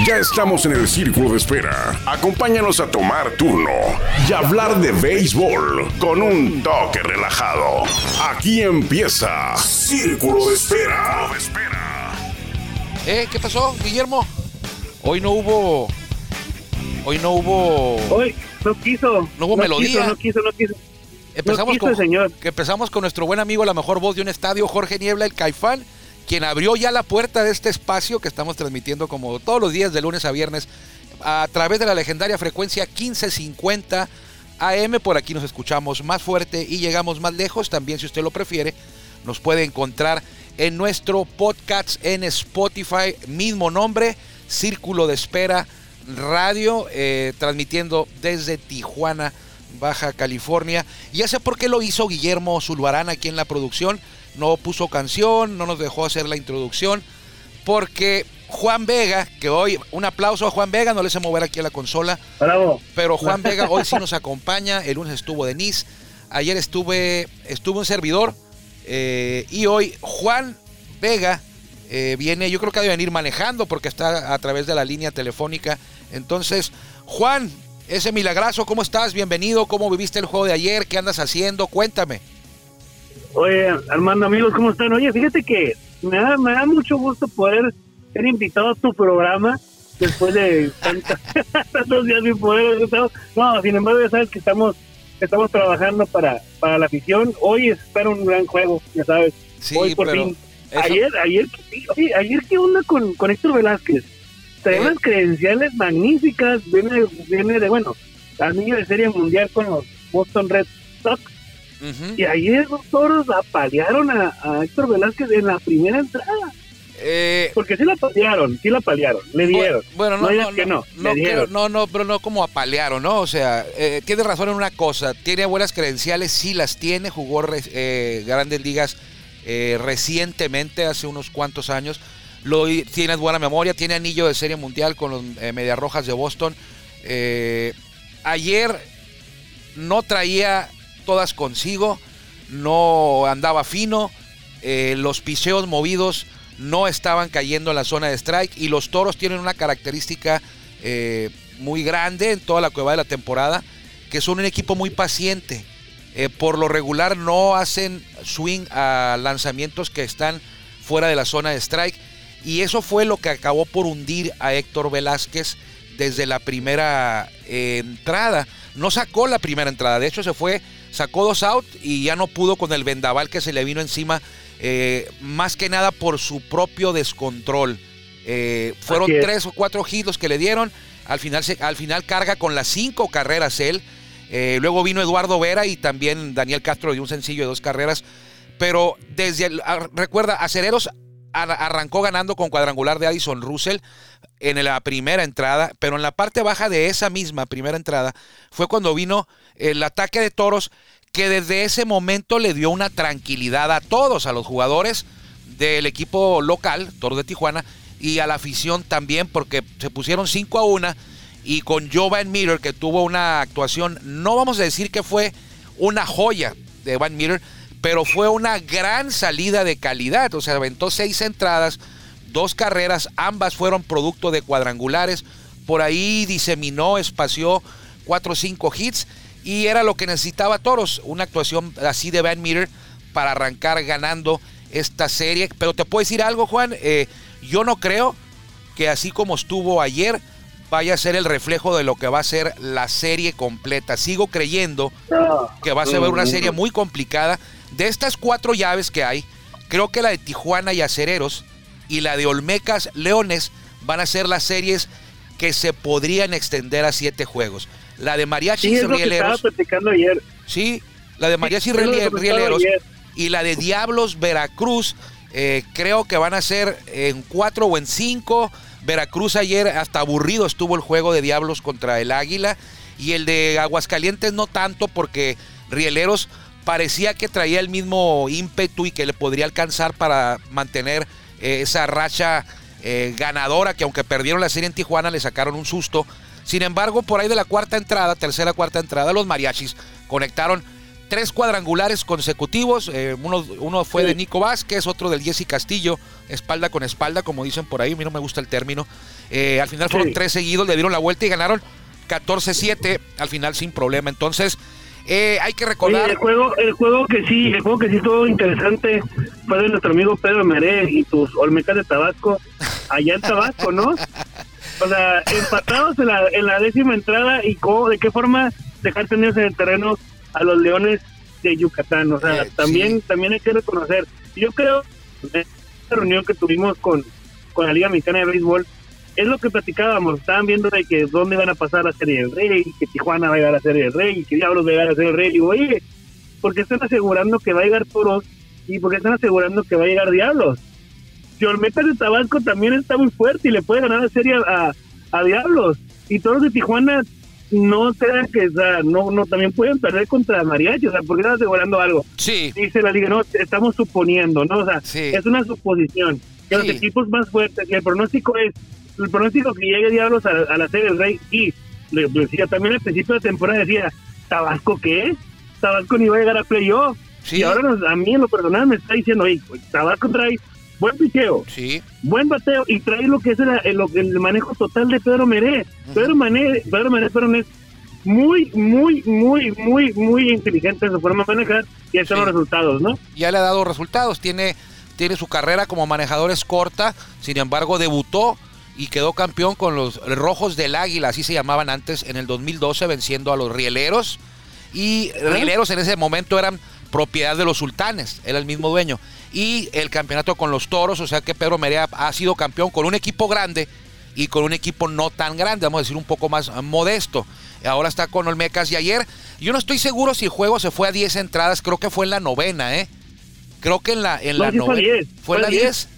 Ya estamos en el círculo de espera. Acompáñanos a tomar turno y hablar de béisbol con un toque relajado. Aquí empieza Círculo de Espera. ¿Eh? ¿Qué pasó, Guillermo? Hoy no hubo. Hoy no hubo. Hoy no quiso. No hubo melodía. Quiso, no quiso, no quiso. Empezamos, no quiso, con, señor. que empezamos con nuestro buen amigo, la mejor voz de un estadio, Jorge Niebla, el Caifán, quien abrió ya la puerta de este espacio que estamos transmitiendo como todos los días de lunes a viernes a través de la legendaria frecuencia 1550 AM. Por aquí nos escuchamos más fuerte y llegamos más lejos. También, si usted lo prefiere, nos puede encontrar en nuestro podcast en Spotify, mismo nombre, Círculo de Espera Radio, eh, transmitiendo desde Tijuana, Baja California. Ya sé por qué lo hizo Guillermo Zulbarán aquí en la producción. No puso canción, no nos dejó hacer la introducción, porque Juan Vega, que hoy, un aplauso a Juan Vega, no le sé mover aquí a la consola. Bravo. Pero Juan Vega hoy sí nos acompaña. El lunes estuvo Denise. Ayer estuve, estuvo un servidor. eh, y hoy Juan Vega eh, viene, yo creo que ha de venir manejando porque está a través de la línea telefónica. Entonces, Juan, ese milagrazo, ¿cómo estás? Bienvenido. ¿Cómo viviste el juego de ayer? ¿Qué andas haciendo? Cuéntame. Oye, Armando, amigos, ¿cómo están? Oye, fíjate que me da, me da mucho gusto poder ser invitado a tu programa después de tantos, tantos días sin poder. No, sin embargo, ya sabes que estamos estamos trabajando para, para la afición. Hoy espero un gran juego, ya sabes. Sí, Hoy por fin. eso- Ayer, ayer, oye, ayer, ¿qué onda con, con Héctor Velázquez? Trae Eh. unas credenciales magníficas, viene, viene de, bueno, anillo de serie mundial con los Boston Red Sox. Y ayer los toros apalearon a, a Héctor Velázquez en la primera entrada. Eh, Porque sí la apalearon, sí la apalearon, le dieron. Bueno, no, No no, que no, no, creo- pero no como apalearon, ¿no? O sea, eh, tiene razón en una cosa, tiene buenas credenciales, sí las tiene, jugó eh, grandes ligas eh, recientemente, hace unos cuantos años, lo, tiene buena memoria, tiene anillo de serie mundial con los eh, Medias Rojas de Boston. Eh, ayer no traía todas consigo, no andaba fino, eh, los piseos movidos no estaban cayendo en la zona de strike y los toros tienen una característica eh, muy grande en toda la cueva de la temporada, que son un equipo muy paciente. Eh, por lo regular no hacen swing a lanzamientos que están fuera de la zona de strike y eso fue lo que acabó por hundir a Héctor Velázquez desde la primera entrada. No sacó la primera entrada, de hecho se fue, sacó dos out y ya no pudo con el vendaval que se le vino encima, eh, más que nada por su propio descontrol. Eh, fueron tres o cuatro hits los que le dieron, al final, se- al final carga con las cinco carreras él. Eh, luego vino Eduardo Vera y también Daniel Castro dio un sencillo de dos carreras. Pero desde, el- recuerda, Acereros arrancó ganando con cuadrangular de Addison Russell en la primera entrada, pero en la parte baja de esa misma primera entrada fue cuando vino el ataque de toros que desde ese momento le dio una tranquilidad a todos, a los jugadores del equipo local, Toros de Tijuana, y a la afición también, porque se pusieron 5 a 1 y con Joe Van Meter, que tuvo una actuación, no vamos a decir que fue una joya de Van Meter, pero fue una gran salida de calidad. O sea, aventó seis entradas, dos carreras, ambas fueron producto de cuadrangulares. Por ahí diseminó, espació cuatro o cinco hits y era lo que necesitaba Toros, una actuación así de Van Meter para arrancar ganando esta serie. Pero te puedo decir algo, Juan, Eh, yo no creo que así como estuvo ayer, vaya a ser el reflejo de lo que va a ser la serie completa. Sigo creyendo que va a ser una serie muy complicada. De estas cuatro llaves que hay, creo que la de Tijuana y Acereros y la de Olmecas Leones van a ser las series que se podrían extender a siete juegos. La de Sí, Mariachis es lo que estaba Rieleros, platicando ayer. sí, la de comentaba Rieleros y la de Diablos Veracruz, eh, creo que van a ser en cuatro o en cinco. Veracruz ayer hasta aburrido estuvo el juego de Diablos contra el Águila y el de Aguascalientes no tanto porque Rieleros parecía que traía el mismo ímpetu y que le podría alcanzar para mantener eh, esa racha eh, ganadora que aunque perdieron la serie en Tijuana le sacaron un susto. Sin embargo, por ahí de la cuarta entrada, tercera, cuarta entrada, los mariachis conectaron tres cuadrangulares consecutivos. eh, uno, uno fue de Nico Vázquez, otro del Jesse Castillo, espalda con espalda, como dicen por ahí. A mí no me gusta el término. Eh, al final fueron Sí. tres seguidos, le dieron la vuelta y ganaron 14-7 al final sin problema. Entonces, eh, hay que Oye, recordar. el juego, el juego que sí, el juego que sí estuvo interesante fue de nuestro amigo Pedro Meré y tus Olmecas de Tabasco, allá en Tabasco, ¿no? O sea, empatados en la, en la décima entrada y cómo, de qué forma dejar tenerse en el terreno a los Leones de Yucatán. O sea, Eh, también, sí. también hay que reconocer. Yo creo, en esta reunión que tuvimos con, con la Liga Mexicana de Béisbol, es lo que platicábamos, estaban viendo de que dónde iban a pasar la Serie del Rey, que Tijuana va a llegar a Serie del Rey, que Diablos va a llegar a Serie del Rey. Y digo, oye, ¿por qué están asegurando que va a llegar Toros y por qué están asegurando que va a llegar Diablos? Si Olmecas de Tabasco también está muy fuerte y le puede ganar la serie a, a Diablos. Y Toros de Tijuana no crean que, o sea, no, no, también pueden perder contra Mariachi, o sea, ¿por qué están asegurando algo? Sí, dice la liga, no, estamos suponiendo, ¿no? O sea, Sí. es una suposición. Que los equipos más fuertes, y el pronóstico es, el pronóstico que llegue Diablos a, a la serie del Rey, y le, decía también al principio de temporada, decía, ¿Tabasco qué? Tabasco ni va a llegar a playoff. Sí. Y ahora nos- a mí en lo personal me está diciendo, oye, pues, Tabasco trae buen picheo, sí. buen bateo y trae lo que es el, el- el manejo total de Pedro Meré. Pedro Meré, Pedro Meré, perdón, es muy, muy, muy, muy, muy inteligente en su forma de manejar y ahí están Sí. los resultados, ¿no? ya le ha dado resultados. Tiene, tiene su carrera como manejador es corta, sin embargo debutó y quedó campeón con los Rojos del Águila, así se llamaban antes, en el 2012, venciendo a los Rieleros. Y Rieleros en ese momento eran propiedad de los sultanes, era el mismo dueño. Y el campeonato con los toros, o sea que Pedro Merea ha sido campeón con un equipo grande y con un equipo no tan grande, vamos a decir un poco más modesto. Ahora está con Olmecas y ayer, yo no estoy seguro si el juego se fue a 10 entradas, creo que fue en la novena, ¿eh? Creo que en la, en No, la fue novena. 10, ¿Fue en la fue 10?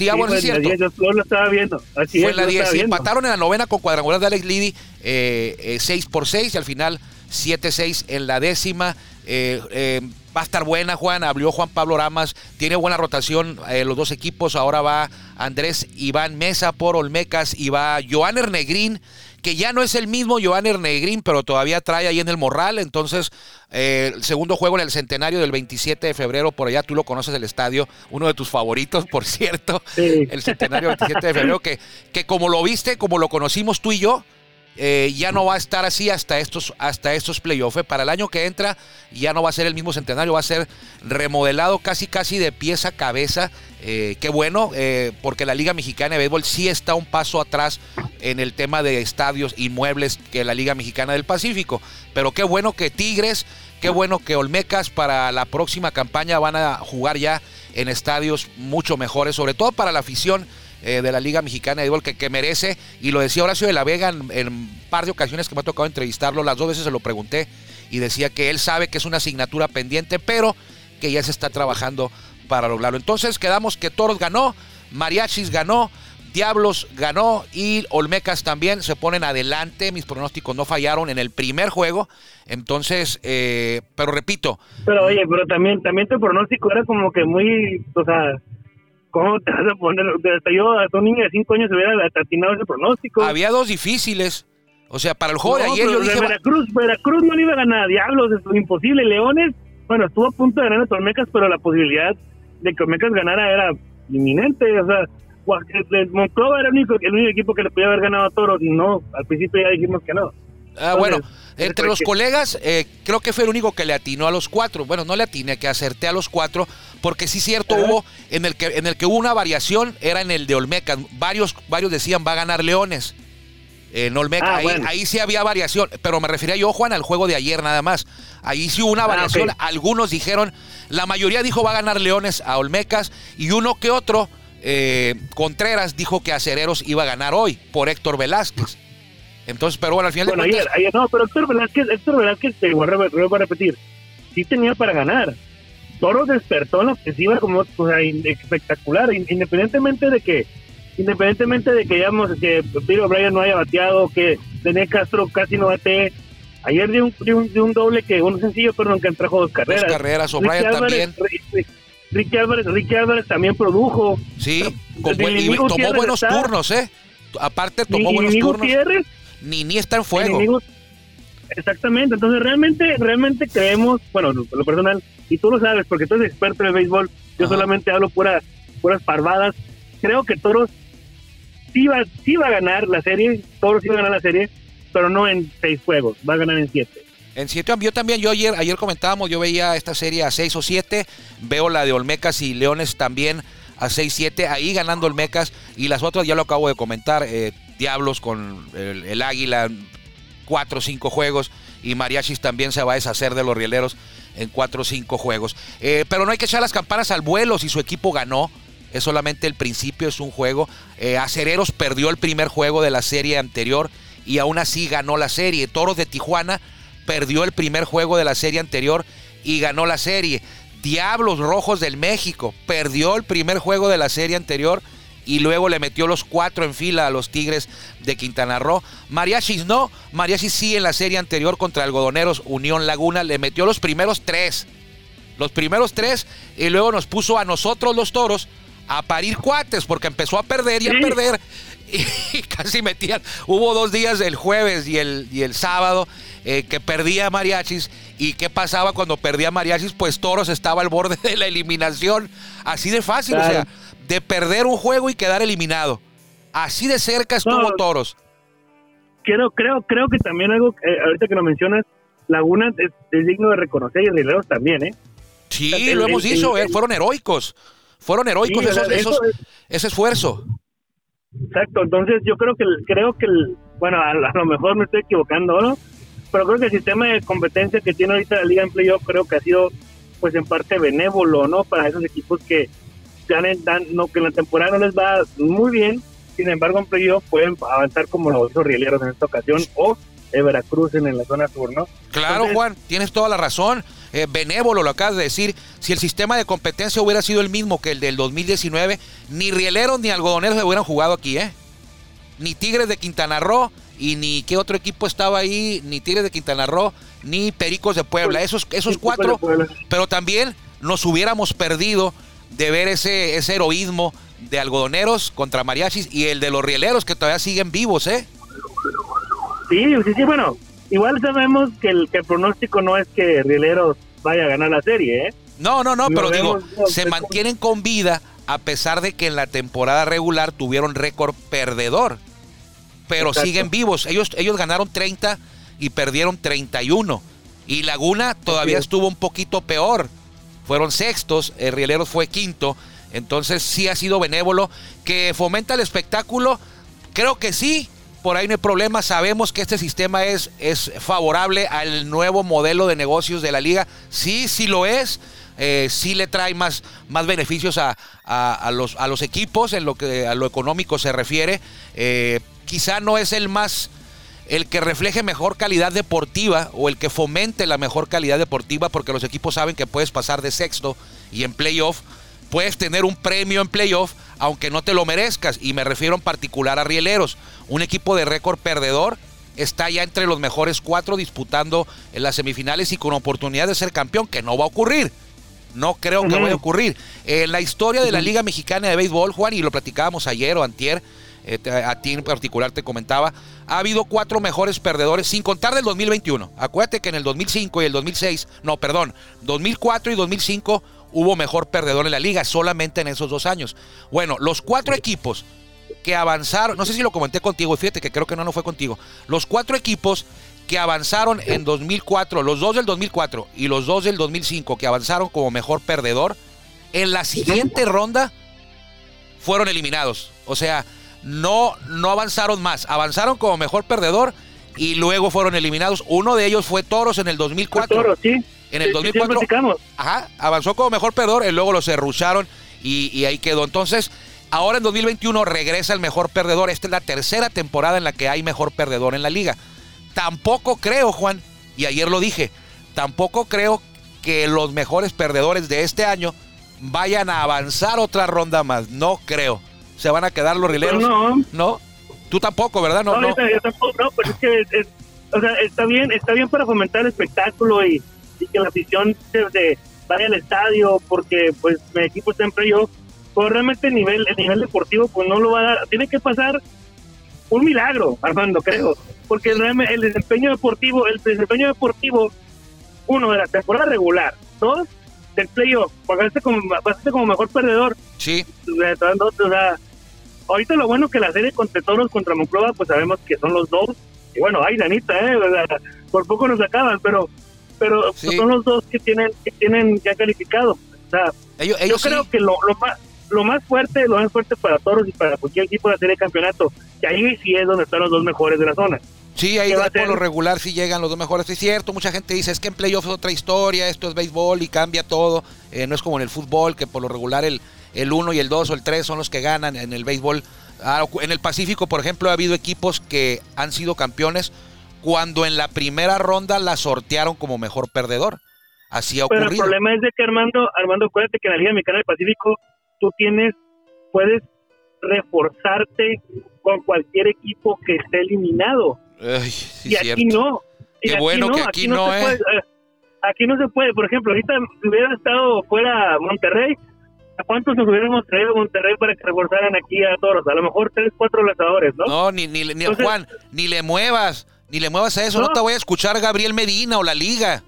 Sí, ah, Sí, bueno, es en la cierto. 10, yo, yo lo estaba viendo. Así Fue es, en la yo lo 10. estaba Sí, empataron en la novena con cuadrangular de Alex Liddy, eh, eh, 6 por 6 y al final 7-6 en la décima. Eh, eh, va a estar buena, Juan. Abrió Juan Pablo Ramas. Tiene buena rotación eh, los dos equipos. Ahora va Andrés Iván Mesa por Olmecas y va Joan Ernegrín, que ya no es el mismo Joan Ernegrín, pero todavía trae ahí en el morral. Entonces, eh, el segundo juego en el centenario del 27 de febrero, por allá tú lo conoces el estadio, uno de tus favoritos, por cierto. Sí. El centenario 27 de febrero, que, que como lo viste, como lo conocimos tú y yo, eh, ya no va a estar así hasta estos, hasta estos playoffs. ¿eh? Para el año que entra ya no va a ser el mismo centenario, va a ser remodelado casi casi de pieza a cabeza. Eh, qué bueno, eh, porque la Liga Mexicana de Béisbol sí está un paso atrás en el tema de estadios inmuebles que la Liga Mexicana del Pacífico. Pero qué bueno que Tigres, qué bueno que Olmecas para la próxima campaña van a jugar ya en estadios mucho mejores, sobre todo para la afición eh, de la Liga Mexicana de Béisbol que, que merece, y lo decía Horacio de la Vega en, en un par de ocasiones que me ha tocado entrevistarlo, las dos veces se lo pregunté, y decía que él sabe que es una asignatura pendiente, pero que ya se está trabajando para lograrlo. Entonces quedamos que Toros ganó, Mariachis ganó, Diablos ganó y Olmecas también se ponen adelante. Mis pronósticos no fallaron en el primer juego. Entonces, eh, pero repito, Pero oye, pero también, también tu pronóstico era como que muy, o sea, ¿cómo te vas a poner? Hasta yo, hasta un niño de 5 años se hubiera atinado ese pronóstico. había dos difíciles. O sea, para el juego de ayer yo dije, Veracruz, Veracruz no le iba a ganar a Diablos, es imposible. Leones, bueno, estuvo a punto de ganar a Olmecas, pero la posibilidad de que Olmecas ganara era inminente. O sea, Monclova era el único, el único equipo que le podía haber ganado a Toros y no, al principio ya dijimos que no. Ah, bueno, entre los colegas, eh, creo que fue el único que le atinó a los cuatro. Bueno, no le atiné, que acerté a los cuatro, porque sí cierto hubo, en el que en el que hubo una variación, era en el de Olmecas. Varios, varios decían va a ganar Leones. En Olmeca, Ah, ahí, bueno. ahí sí había variación, pero me refería yo, Juan, al juego de ayer nada más. Ahí sí hubo una Ah, variación. Algunos dijeron, la mayoría dijo va a ganar Leones a Olmecas, y uno que otro, eh, Contreras, dijo que Acereros iba a ganar hoy por Héctor Velázquez. Entonces, pero bueno, al final Bueno, de ayer, cuentas, ayer no, pero Héctor Velázquez, Héctor Velázquez, te voy a, re- voy a repetir, sí tenía para ganar. Toros despertó en la ofensiva como o sea, in- espectacular, in- independientemente de que independientemente de que digamos que Piro Bryan no haya bateado, que René Castro casi no bate. Ayer dio un, dio un, dio un doble que, un sencillo, perdón, que trajo dos carreras. dos carreras, O'Brien también. Ricky Álvarez, Ricky Álvarez también produjo. Sí, Pero, con buen- Nini y tomó Gutiérrez buenos está- turnos, ¿eh? Aparte, tomó Ni- buenos Nini turnos. Gutiérrez, Ni ni está en fuego. Exactamente, entonces realmente, realmente creemos, bueno, lo personal, y tú lo sabes porque tú eres experto en el béisbol, yo solamente hablo pura, puras parvadas, creo que Toros sí va, sí va a ganar la serie, Toros sí va a ganar la serie, pero no en seis juegos, va a ganar en siete. En siete, yo también, yo ayer, ayer comentábamos, yo veía esta serie a seis o siete, veo la de Olmecas y Leones también a 6-7, ahí ganando Olmecas, y las otras ya lo acabo de comentar, eh, Diablos con el, Águila, cuatro o cinco juegos y Mariachis también se va a deshacer de los rieleros en cuatro o cinco juegos. Eh, pero no hay que echar las campanas al vuelo si su equipo ganó. Es solamente el principio, es un juego. Eh, Acereros perdió el primer juego de la serie anterior y aún así ganó la serie. Toros de Tijuana perdió el primer juego de la serie anterior y ganó la serie. Diablos Rojos del México perdió el primer juego de la serie anterior y luego le metió los cuatro en fila a los Tigres de Quintana Roo. Mariachis no, Mariachis sí en la serie anterior contra Algodoneros Unión Laguna le metió los primeros tres. Los primeros tres y luego nos puso a nosotros los toros a parir cuates porque empezó a perder y a perder y casi metían. Hubo dos días el jueves y el, y el sábado eh, que perdía Mariachis. ¿Y qué pasaba cuando perdía Mariachis? Pues Toros estaba al borde de la eliminación. Así de fácil, o sea, de perder un juego y quedar eliminado. Así de cerca estuvo Toros. Creo, creo, creo que también algo, eh, ahorita que lo mencionas, Laguna es, digno de reconocer y Rieleros también, ¿eh? Sí, lo hemos dicho, eh, fueron heroicos. Fueron heroicos esos, ese esfuerzo. Exacto, entonces yo creo que, creo que, bueno, a, lo mejor me estoy equivocando, ¿no? Pero creo que el sistema de competencia que tiene ahorita la Liga en Playoff creo que ha sido, pues en parte benévolo, ¿no? Para esos equipos que dan, no, que en la temporada no les va muy bien, sin embargo en playoff pueden avanzar como los hizo Rieleros en esta ocasión o Veracruz en la zona sur, ¿no? Claro, Juan, tienes toda la razón. Eh, benévolo lo acabas de decir. Si el sistema de competencia hubiera sido el mismo que el del 2019, ni Rieleros ni Algodoneros se hubieran jugado aquí, ¿eh? Ni Tigres de Quintana Roo y ni qué otro equipo estaba ahí, ni Tigres de Quintana Roo, ni Pericos de Puebla. Esos, esos cuatro, pero también nos hubiéramos perdido de ver ese, ese heroísmo de algodoneros contra mariachis y el de los rieleros que todavía siguen vivos, ¿eh? Sí, sí, sí, bueno, igual sabemos que el, que el pronóstico no es que Rieleros vaya a ganar la serie, ¿eh? No, no, no, pero digo, se mantienen con vida a pesar de que en la temporada regular tuvieron récord perdedor. Pero siguen vivos. Ellos, ellos ganaron 30 y perdieron 31. Y Laguna todavía estuvo un poquito peor fueron sextos, el Rieleros fue quinto, entonces sí ha sido benévolo, que fomenta el espectáculo, creo que sí, por ahí no hay problema, sabemos que este sistema es, es favorable al nuevo modelo de negocios de la liga, sí, sí lo es, eh, sí le trae más, más beneficios a, los, a los equipos en lo que a lo económico se refiere, eh, quizá no es el más el que refleje mejor calidad deportiva o el que fomente la mejor calidad deportiva, porque los equipos saben que puedes pasar de sexto y en playoff puedes tener un premio en playoff aunque no te lo merezcas. Y me refiero en particular a Rieleros, un equipo de récord perdedor. Está ya entre los mejores cuatro disputando en las semifinales y con oportunidad de ser campeón, que no va a ocurrir. No creo que vaya a ocurrir. En la historia de la Liga Mexicana de Béisbol, Juan, y lo platicábamos ayer o antier, eh, a ti en particular te comentaba, ha habido cuatro mejores perdedores, sin contar del 2021. Acuérdate que en el 2005 y el 2006, no, perdón, 2004 y 2005 hubo mejor perdedor en la liga, solamente en esos dos años. Bueno, los cuatro equipos que avanzaron, no sé si lo comenté contigo, fíjate que creo que no, no fue contigo, los cuatro equipos que avanzaron en 2004, los dos del 2004 y los dos del 2005 que avanzaron como mejor perdedor, en la siguiente ronda fueron eliminados. O sea, no, no avanzaron más. Avanzaron como mejor perdedor y luego fueron eliminados. Uno de ellos fue Toros en el 2004. Toros, sí. En el 2004. ajá, avanzó como mejor perdedor y luego lo cerrucharon y, y ahí quedó. Entonces, ahora en 2021 regresa el mejor perdedor. Esta es la tercera temporada en la que hay mejor perdedor en la liga. Tampoco creo, Juan, y ayer lo dije, tampoco creo que los mejores perdedores de este año vayan a avanzar otra ronda más. No creo se van a quedar los rileros. no. ¿No? Tú tampoco, ¿verdad? No, no, Yo tampoco, no, pues es que o sea, está bien, está bien para fomentar el espectáculo y, que la afición se, vaya al estadio porque pues mi equipo está en playoff, pero realmente el nivel, el nivel deportivo pues no lo va a dar, tiene que pasar un milagro, Armando, creo, porque el, el desempeño deportivo, el desempeño deportivo, uno de la temporada regular, dos del playoff, pasaste como, pasaste como mejor perdedor. Sí. O sea, ahorita lo bueno que la serie contra Toros contra Monclova, pues sabemos que son los dos. Y bueno, ay, Danita, ¿eh? por poco nos acaban, pero pero son los dos que tienen que tienen ya calificado. O sea, yo creo que lo, lo, más lo más fuerte, lo más fuerte para Toros y para cualquier equipo de la serie de campeonato, que ahí sí es donde están los dos mejores de la zona. Sí, ahí por lo regular sí llegan los dos mejores. Es cierto, mucha gente dice, es que en playoff es otra historia, esto es béisbol y cambia todo. Eh, no es como en el fútbol, que por lo regular el, el 1 y el 2 o el 3 son los que ganan en el béisbol. Ah, en el Pacífico, por ejemplo, ha habido equipos que han sido campeones cuando en la primera ronda la sortearon como mejor perdedor. Así ha ocurrido. Pero el problema es de que Armando, Armando, acuérdate que en la Liga Mexicana del Pacífico tú tienes, puedes reforzarte con cualquier equipo que esté eliminado. y aquí no. Qué bueno que aquí, no, ¿eh? eh. aquí no se puede. Por ejemplo, ahorita hubiera estado fuera Monterrey, ¿a cuántos nos hubiéramos traído Monterrey para que reforzaran aquí a todos? A lo mejor tres, cuatro lanzadores, ¿no? No, ni, ni, ni Juan, ni le muevas, ni le muevas a eso. No, te voy a escuchar Gabriel Medina o la Liga.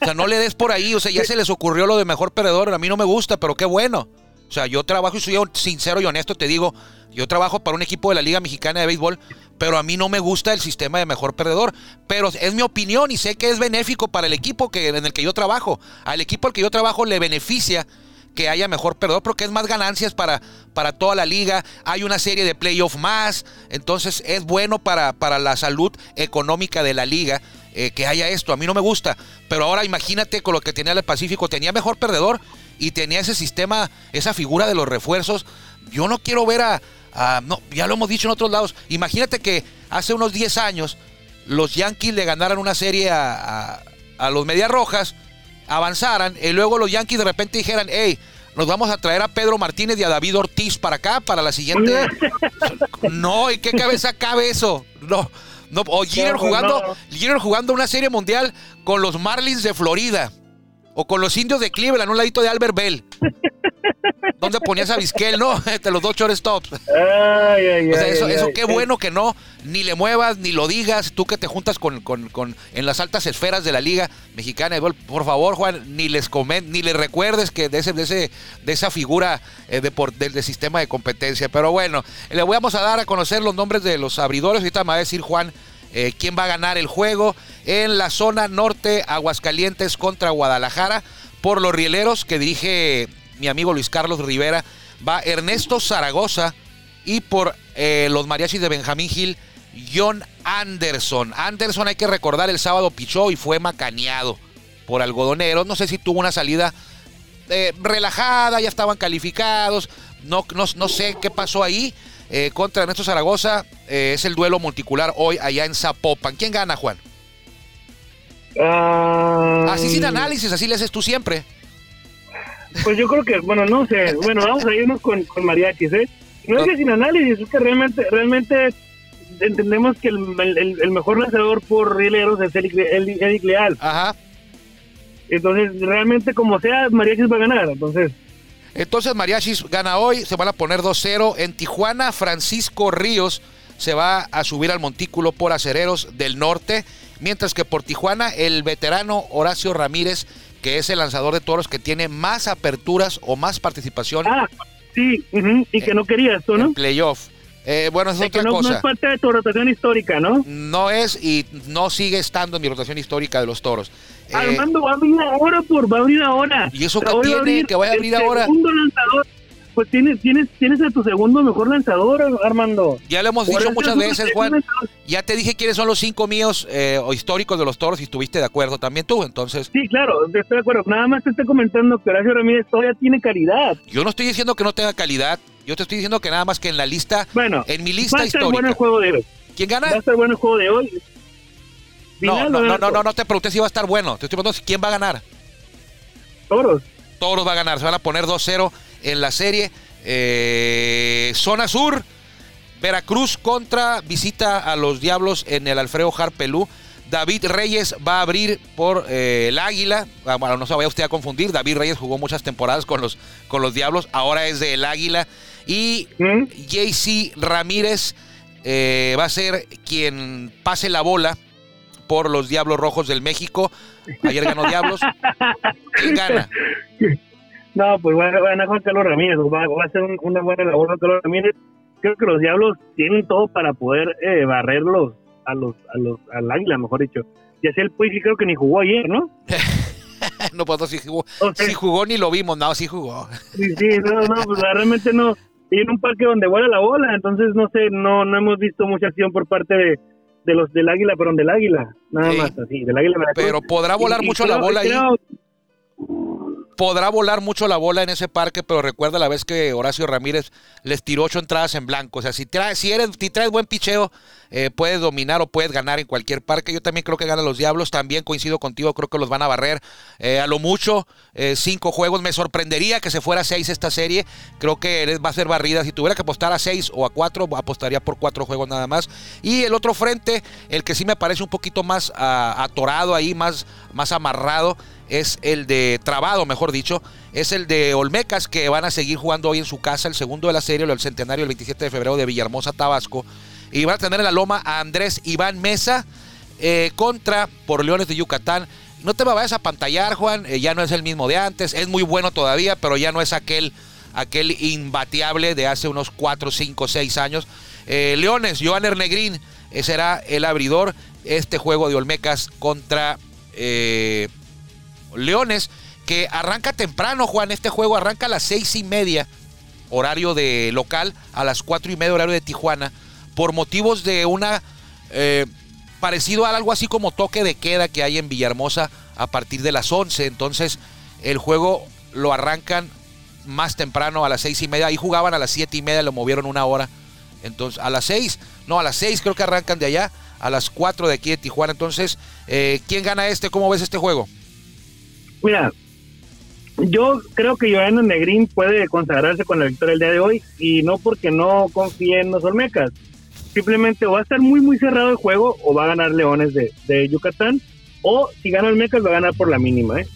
o sea, no le des por ahí. O sea, ya se les ocurrió lo de mejor perdedor. A mí no me gusta, pero qué bueno. O sea, yo trabajo y soy sincero y honesto, te digo, yo trabajo para un equipo de la Liga Mexicana de Béisbol, pero a mí no me gusta el sistema de mejor perdedor. Pero es mi opinión y sé que es benéfico para el equipo que, en el que yo trabajo. Al equipo al que yo trabajo le beneficia que haya mejor perdedor porque es más ganancias para, para toda la liga. Hay una serie de playoff más. Entonces es bueno para, para la salud económica de la liga. Eh, que haya esto, a mí no me gusta, pero ahora imagínate con lo que tenía el Pacífico, tenía mejor perdedor y tenía ese sistema, esa figura de los refuerzos. Yo no quiero ver a, no, ya lo hemos dicho en otros lados. Imagínate que hace unos 10 años los Yankees le ganaran una serie a, a, los Medias Rojas, avanzaran, y luego los Yankees de repente dijeran, hey, nos vamos a traer a Pedro Martínez y a David Ortiz para acá, para la siguiente. no, ¿y qué cabeza cabe eso? No. No, o Jenner jugando, jugando una serie mundial con los Marlins de Florida. O con los indios de Cleveland, un ladito de Albert Bell. ¿Dónde ponías a Vizquel, no? Entre los dos shortstops. Ay, ay, o sea, eso, eso qué bueno que no, ni le muevas, ni lo digas. Tú que te juntas con, con, con en las altas esferas de la Liga Mexicana de Gol, por favor, Juan, ni les comen, ni les recuerdes que de ese, de ese, de esa figura eh, de, del, sistema de competencia. Pero bueno, le vamos a dar a conocer los nombres de los abridores. Ahorita me va a decir Juan eh, quién va a ganar el juego en la zona norte, Aguascalientes contra Guadalajara. Por los rieleros que dirige mi amigo Luis Carlos Rivera, va Ernesto Zaragoza. Y por eh, los mariachis de Benjamín Gil, John Anderson. Anderson hay que recordar, el sábado pichó y fue macaneado por algodoneros. No sé si tuvo una salida eh, relajada, ya estaban calificados. No, no, no sé qué pasó ahí. Eh, contra Ernesto Zaragoza. Es el duelo multicular hoy allá en Zapopan. ¿Quién gana, Juan? así sin análisis, así le haces tú siempre. Pues yo creo que, bueno, no sé. Bueno, vamos a irnos con, con mariachis, ¿eh? No es que sin análisis, es que realmente, realmente entendemos que el, mejor lanzador por rieleros es Eric Leal. Ajá. Entonces, realmente, como sea, Mariachis va a ganar. Entonces, entonces Mariachis gana hoy, se van a poner 2-0. En Tijuana, Francisco Ríos se va a subir al montículo por Acereros del Norte, mientras que por Tijuana el veterano Horacio Ramírez, que es el lanzador de toros que tiene más aperturas o más participación. Ah, sí, y que no quería esto, ¿no? playoff. Eh, bueno, es otra cosa. No es parte de tu rotación histórica, ¿no? No es y no sigue estando en mi rotación histórica de los toros. Eh, Armando va a abrir ahora, por va a abrir ahora. ¿Y eso qué tiene que vaya a abrir ahora? Segundo lanzador. Pues tienes, tienes, tienes a tu segundo mejor lanzador, Armando. Ya lo hemos dicho muchas veces, Juan. Ya te dije quiénes son los cinco míos eh, o históricos de los toros y estuviste de acuerdo también tú, entonces. Sí, claro, estoy de acuerdo. Nada más te estoy comentando que Horacio Ramírez todavía tiene calidad. Yo no estoy diciendo que no tenga calidad. Yo te estoy diciendo que nada más que en la lista, bueno, en mi lista va a estar bueno el juego de hoy. ¿Quién gana? Va a estar bueno el juego de hoy. No, no, no, no, no, te pregunté si va a estar bueno. Te estoy preguntando quién va a ganar. Toros. Toros va a ganar. Se van a poner 2-0 en la serie. Eh, zona Sur. Veracruz contra visita a los Diablos en el Alfredo Harpelú. David Reyes va a abrir por eh, el Águila. Ah, bueno, no se vaya usted a confundir. David Reyes jugó muchas temporadas con los, con los Diablos. Ahora es del Águila. Y ¿Mm? JC Ramírez eh, va a ser quien pase la bola por los Diablos Rojos del México. Ayer ganó Diablos. ¿Quién gana? No, pues va a ganar Juan Carlos Ramírez. Va, va a ser un- una buena labor Carlos Ramírez. Creo que los Diablos tienen todo para poder eh, barrerlos a los, a los, al águila, mejor dicho. Ya sea el Puig, creo que ni jugó ayer, ¿no? no, pues no, si jugó, O sea, si jugó ni lo vimos, no, sí jugó. Sí, sí, no, no, pues realmente no. Y en un parque donde vuela la bola, entonces no sé, no, no hemos visto mucha acción por parte de, de los del Águila, perdón, del Águila, nada Sí. más así, del Águila Veracruz. Pero podrá volar Y- y mucho la creo- bola ahí. creo- podrá volar mucho la bola en ese parque, pero recuerda la vez que Horacio Ramírez les tiró ocho entradas en blanco. O sea, si traes, si eres, si traes buen picheo, eh, puedes dominar o puedes ganar en cualquier parque. Yo también creo que ganan los Diablos. También coincido contigo, creo que los van a barrer. Eh, a lo mucho, eh, cinco juegos. Me sorprendería que se fuera a seis esta serie. Creo que va a ser barrida. Si tuviera que apostar a seis o a cuatro, apostaría por cuatro juegos nada más. Y el otro frente, el que sí me parece un poquito más ah, atorado ahí, más, más amarrado, es el de Trabado, mejor dicho, es el de Olmecas, que van a seguir jugando hoy en su casa, el segundo de la serie, el centenario, el 27 de febrero de Villahermosa, Tabasco. Y van a tener en la loma a Andrés Iván Mesa eh, contra por Leones de Yucatán. No te me vayas a pantallar, Juan, eh, ya no es el mismo de antes, es muy bueno todavía, pero ya no es aquel, aquel imbateable de hace unos 4, 5, 6 años. Eh, Leones, Joan Ernegrín será el abridor. Este juego de Olmecas contra Leones, que arranca temprano, Juan. Este juego arranca a las seis y media, horario de local, a las cuatro y media, horario de Tijuana, por motivos de una. eh, parecido a algo así como toque de queda que hay en Villahermosa a partir de las 11. Entonces, el juego lo arrancan más temprano, a las seis y media. Ahí jugaban a las siete y media, lo movieron una hora. Entonces, a las seis, no, a las seis creo que arrancan de allá, a las cuatro de aquí de Tijuana. Entonces, eh, ¿quién gana este? ¿Cómo ves este juego? Mira, yo creo que Joana Negrín puede consagrarse con la victoria el día de hoy y no porque no confíe en los Olmecas. Simplemente va a estar muy, muy cerrado el juego o va a ganar Leones de, de Yucatán o si gana Olmecas va a ganar por la mínima, ¿eh?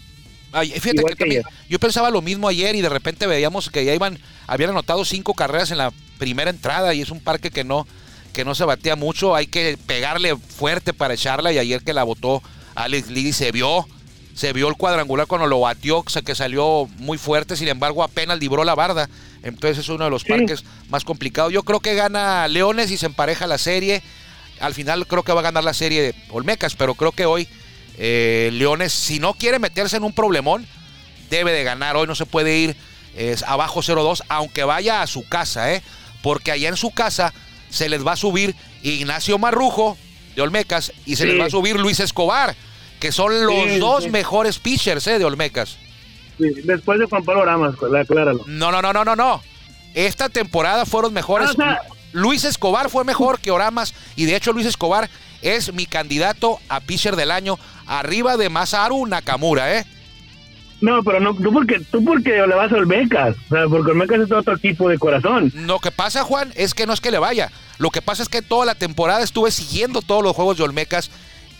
Ay, fíjate Igual que que también, yo pensaba lo mismo ayer y de repente veíamos que ya iban, habían anotado cinco carreras en la primera entrada y es un parque que no, que no se batea mucho, hay que pegarle fuerte para echarla y ayer que la votó Alex Liddy se vio, se vio el cuadrangular cuando lo batió, que salió muy fuerte, sin embargo apenas libró la barda, entonces es uno de los Sí. parques más complicados. Yo creo que gana Leones y se empareja la serie, al final creo que va a ganar la serie de Olmecas, pero creo que hoy eh, Leones, si no quiere meterse en un problemón, debe de ganar. Hoy no se puede ir abajo 0-2, aunque vaya a su casa, ¿eh? Porque allá en su casa se les va a subir Ignacio Marrujo de Olmecas y se Sí. les va a subir Luis Escobar, que son los Sí, dos sí. mejores pitchers ¿eh? de Olmecas. Sí, después de Juan Pablo Ramas, acláralo. No, no, no, no, no, no. Esta temporada fueron mejores. Ah, o sea- Luis Escobar fue mejor que Oramas y de hecho Luis Escobar es mi candidato a pitcher del año arriba de Masaru Nakamura, ¿eh? No, pero no, tú porque, tú porque le vas a Olmecas, o sea, porque Olmecas es otro tipo de corazón. Lo que pasa, Juan, es que no es que le vaya. Lo que pasa es que toda la temporada estuve siguiendo todos los juegos de Olmecas.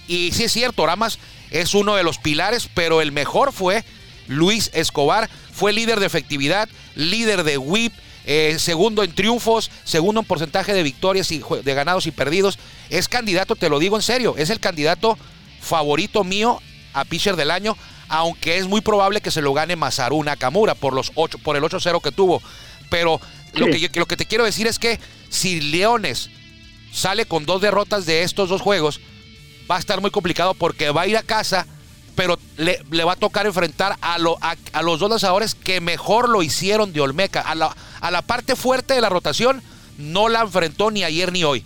Y sí es cierto, Oramas es uno de los pilares, pero el mejor fue Luis Escobar. Fue líder de efectividad, líder de whip, eh, segundo en triunfos, segundo en porcentaje de victorias y de ganados y perdidos. Es candidato, te lo digo en serio, es el candidato favorito mío a pitcher del año, aunque es muy probable que se lo gane Masaru Nakamura por los ocho, por el 8-0 que tuvo. Pero lo, que, yo- lo que te quiero decir es que si Leones sale con dos derrotas de estos dos juegos, va a estar muy complicado porque va a ir a casa, pero le, le va a tocar enfrentar a, lo- a- a los dos lanzadores que mejor lo hicieron de Olmeca. A la, a la parte fuerte de la rotación no la enfrentó ni ayer ni hoy.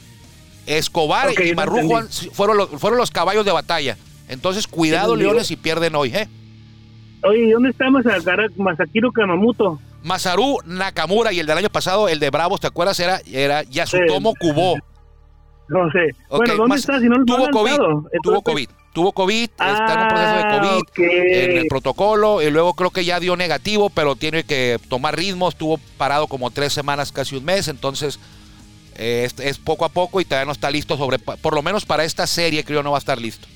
Escobar y Marrujo fueron los, fueron los caballos de batalla. Entonces, cuidado. Leones, si pierden hoy. ¿eh? Oye, ¿y dónde está Masakiro Kamamoto? Masaru Nakamura y el del año pasado, el de Bravos, ¿te acuerdas? Era, era Yasutomo Sí. Kubo. No sé. Bueno, ¿dónde está? Si no lo tuvo han COVID, tuvo COVID, tuvo COVID, está en un proceso de Ah, COVID, ok. en el protocolo, y luego creo que ya dio negativo, pero tiene que tomar ritmo, estuvo parado como tres semanas, casi un mes, entonces eh, es, es poco a poco y todavía no está listo sobre, por lo menos para esta serie creo no va a estar listo.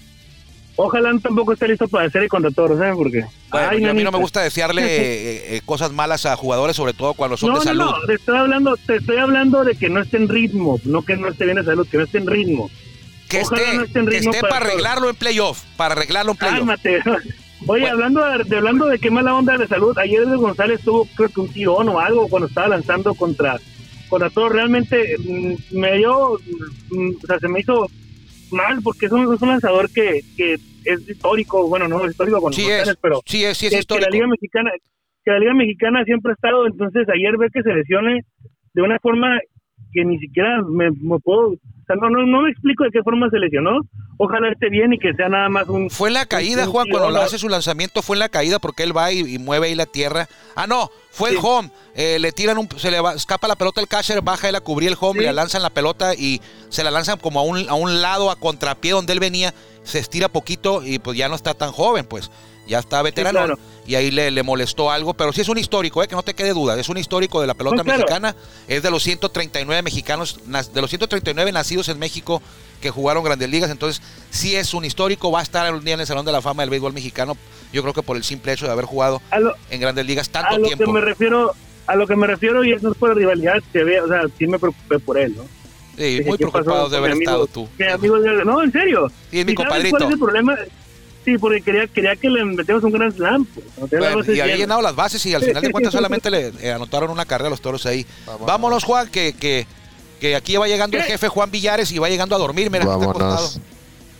Ojalá tampoco esté listo para la serie contra toros, ¿sabes por qué? Bueno, Ay, yo a mí no me gusta desearle eh, eh, cosas malas a jugadores, sobre todo cuando son no, de salud. no, no, te estoy hablando, te estoy hablando de que no esté en ritmo, no que no esté bien de salud, que no esté en ritmo. Que Ojalá esté, no esté en que ritmo esté para arreglarlo en playoff, para arreglarlo en playoff. Cálmate. Oye, Bueno. hablando de, de- hablando de qué mala onda de salud, ayer Edwin González tuvo creo que un tirón o algo cuando estaba lanzando contra contra todo. Realmente mm, me dio, mm, o sea, se me hizo mal porque es un, es un lanzador que, que es histórico, bueno, no es histórico con Sí es, pero sí es, sí es que, que histórico. la Liga Mexicana que la Liga Mexicana siempre ha estado, entonces ayer ver que se lesione de una forma que ni siquiera me, me puedo, o sea, no, no, no me explico de qué forma se lesionó. Ojalá esté bien y que sea nada más un Fue en la caída, Juan, cuando hace su lanzamiento, fue en la caída porque él va y, y mueve ahí la tierra. Ah, no, fue el home. Eh, le tiran un, se le va- escapa la pelota al catcher, baja él a cubrir el home, Sí. le lanzan la pelota y se la lanzan como a un, a un lado, a contrapié donde él venía, se estira poquito y pues ya no está tan joven, pues ya está veterano. claro. Y ahí le, le molestó algo, pero sí es un histórico, eh, que no te quede duda, es un histórico de la pelota claro. mexicana, es de los 139 mexicanos, de los 139 nacidos en México que jugaron grandes ligas, entonces sí es un histórico, va a estar un día en el Salón de la Fama del béisbol mexicano, yo creo que por el simple hecho de haber jugado a lo, en grandes ligas a tanto lo tiempo. que me refiero a lo que me refiero y eso es por rivalidad se ve o sea sí me preocupé por él no Sí, Dije, muy ¿qué pasó preocupado de haber estado tú. Mi amigo no en serio Sí, es mi ¿Y sabes compadrito. cuál es el problema sí porque quería quería que le metemos un gran slam pues, Bueno, y había llenado las bases y al final de cuentas solamente le eh, anotaron una carrera a los toros ahí. Vámonos. Vámonos, Juan, que, que, que aquí va llegando el jefe Juan Villares y va llegando a dormir. Mira, está Vámonos. acostado.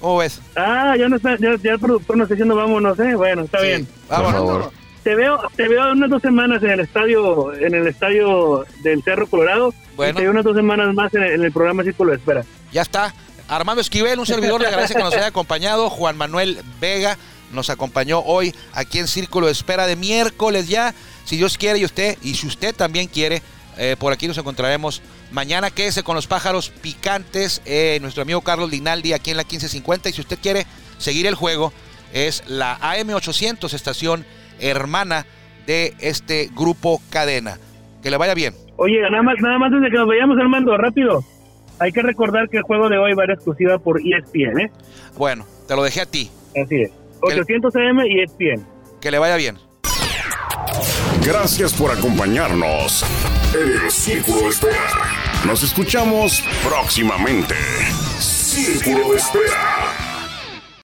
¿Cómo ves? ah ya no está ya, ya el productor nos está diciendo vámonos eh bueno está Sí. bien Por Vámonos. favor. te veo te veo unas dos semanas en el estadio en el estadio del Cerro Colorado Bueno. y te veo unas dos semanas más en el, en el programa Círculo de Espera Ya está. Armando Esquivel, un servidor, le agradece que nos haya acompañado. Juan Manuel Vega nos acompañó hoy aquí en Círculo de Espera de miércoles ya. Si Dios quiere y usted, y si usted también quiere, eh, por aquí nos encontraremos mañana. Quédese con los pájaros picantes. eh, nuestro amigo Carlos Linaldi aquí en la 1550. Y si usted quiere seguir el juego, es la AM800, estación hermana de este grupo cadena. Que le vaya bien. Oye, nada más, nada más desde que nos vayamos Armando, rápido. Hay que recordar que el juego de hoy va a ser exclusiva por ESPN, ¿eh? Bueno, te lo dejé a ti. Así es. 800 AM y ESPN. Que le vaya bien. Gracias por acompañarnos en el Círculo de Espera. Nos escuchamos próximamente. Círculo de Espera.